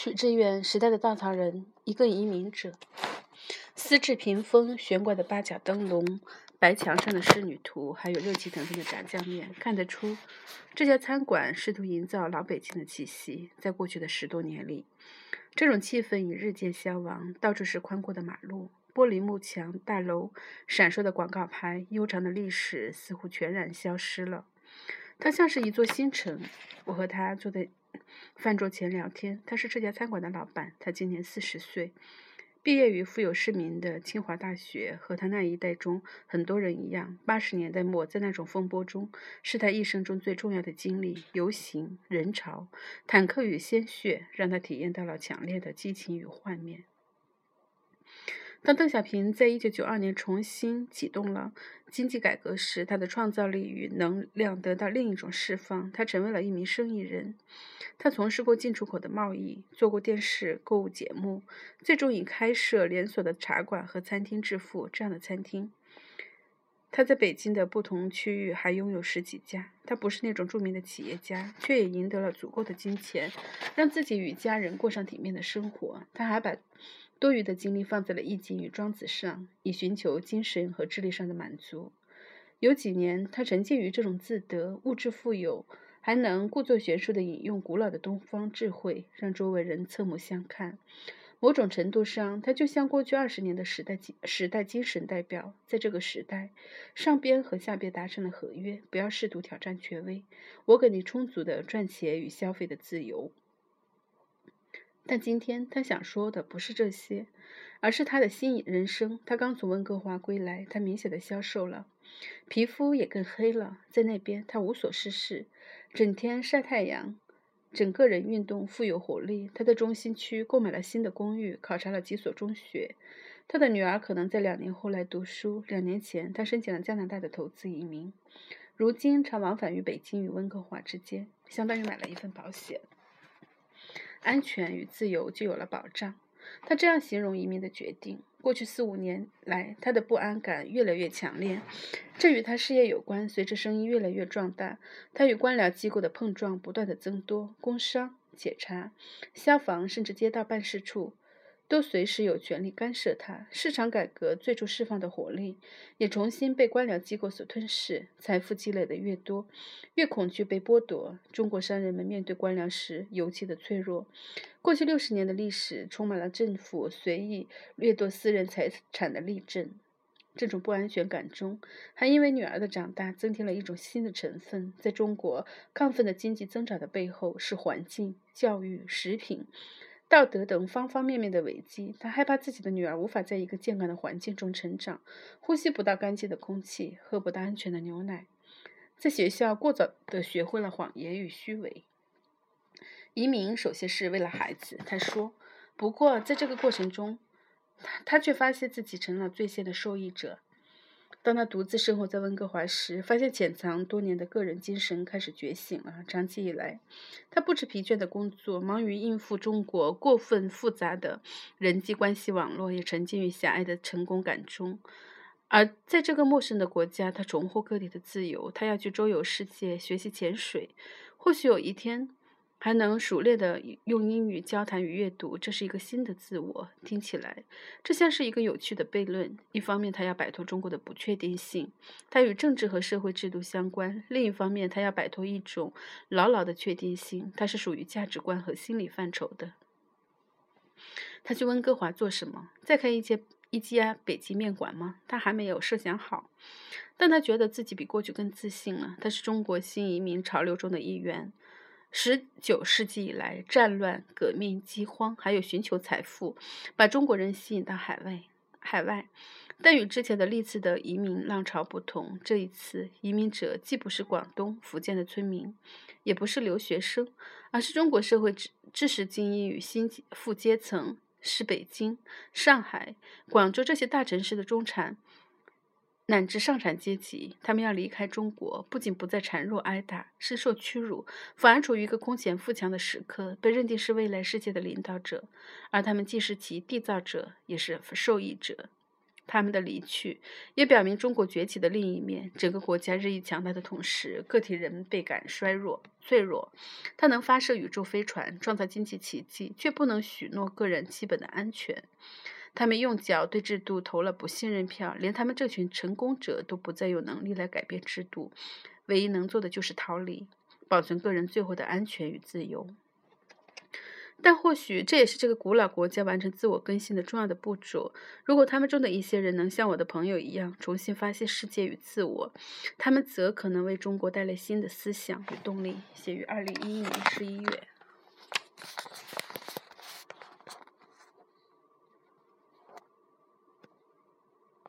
许志远，时代的稻草人，一个移民者。丝质屏风，悬挂的八角灯笼，白墙上的仕女图，还有热气腾腾的炸酱面，看得出这家餐馆试图营造老北京的气息。在过去的十多年里，这种气氛已日渐消亡。到处是宽阔的马路，玻璃幕墙、大楼、闪烁的广告牌，悠长的历史似乎全然消失了。它像是一座新城。我和他坐在。饭桌前聊天，他是这家餐馆的老板。他今年四十岁，毕业于富有市民的清华大学。和他那一代中很多人一样，八十年代末在那种风波中，是他一生中最重要的经历。游行、人潮、坦克与鲜血，让他体验到了强烈的激情与幻灭。当邓小平在一九九二年重新启动了经济改革时，他的创造力与能量得到另一种释放。他成为了一名生意人，他从事过进出口的贸易，做过电视购物节目，最终以开设连锁的茶馆和餐厅致富。这样的餐厅，他在北京的不同区域还拥有十几家。他不是那种著名的企业家，却也赢得了足够的金钱，让自己与家人过上体面的生活。他还把。多余的精力放在了《易经》与《庄子》上，以寻求精神和智力上的满足。有几年，他沉浸于这种自得、物质富有，还能故作玄术地引用古老的东方智慧，让周围人侧目相看。某种程度上，他就像过去二十年的时代时代精神代表。在这个时代，上边和下边达成了合约，不要试图挑战权威。我给你充足的赚钱与消费的自由。但今天他想说的不是这些，而是他的新人生。他刚从温哥华归来，他明显的消瘦了，皮肤也更黑了。在那边，他无所事事，整天晒太阳，整个人运动，富有活力。他在中心区购买了新的公寓，考察了几所中学。他的女儿可能在两年后来读书。两年前，他申请了加拿大的投资移民，如今常往返于北京与温哥华之间，相当于买了一份保险。安全与自由就有了保障。他这样形容移民的决定：过去四五年来，他的不安感越来越强烈。这与他事业有关。随着生意越来越壮大，他与官僚机构的碰撞不断的增多，工商、检查、消防，甚至街道办事处。都随时有权利干涉它。市场改革最初释放的活力，也重新被官僚机构所吞噬。财富积累的越多，越恐惧被剥夺。中国商人们面对官僚时尤其的脆弱。过去六十年的历史充满了政府随意掠夺私人财产的例证。这种不安全感中，还因为女儿的长大，增添了一种新的成分。在中国亢奋的经济增长的背后，是环境、教育、食品。道德等方方面面的危机，他害怕自己的女儿无法在一个健康的环境中成长，呼吸不到干净的空气，喝不到安全的牛奶，在学校过早的学会了谎言与虚伪。移民首先是为了孩子，他说。不过在这个过程中，他他却发现自己成了最先的受益者。当他独自生活在温哥华时，发现潜藏多年的个人精神开始觉醒了。长期以来，他不知疲倦的工作，忙于应付中国过分复杂的人际关系网络，也沉浸于狭隘的成功感中。而在这个陌生的国家，他重获个体的自由。他要去周游世界，学习潜水。或许有一天。还能熟练地用英语交谈与阅读，这是一个新的自我。听起来，这像是一个有趣的悖论。一方面，他要摆脱中国的不确定性，它与政治和社会制度相关；另一方面，他要摆脱一种牢牢的确定性，它是属于价值观和心理范畴的。他去温哥华做什么？再开一间一家北极面馆吗？他还没有设想好，但他觉得自己比过去更自信了。他是中国新移民潮流中的一员。十九世纪以来，战乱、革命、饥荒，还有寻求财富，把中国人吸引到海外。海外，但与之前的历次的移民浪潮不同，这一次移民者既不是广东、福建的村民，也不是留学生，而是中国社会知知识精英与新富阶层，是北京、上海、广州这些大城市的中产。乃至上产阶级，他们要离开中国，不仅不再孱弱挨打、深受屈辱，反而处于一个空前富强的时刻，被认定是未来世界的领导者，而他们既是其缔造者，也是受益者。他们的离去也表明中国崛起的另一面：整个国家日益强大的同时，个体人倍感衰弱、脆弱。它能发射宇宙飞船，创造经济奇迹，却不能许诺个人基本的安全。他们用脚对制度投了不信任票，连他们这群成功者都不再有能力来改变制度，唯一能做的就是逃离，保存个人最后的安全与自由。但或许这也是这个古老国家完成自我更新的重要的步骤。如果他们中的一些人能像我的朋友一样重新发现世界与自我，他们则可能为中国带来新的思想与动力。写于二零一一年十一月。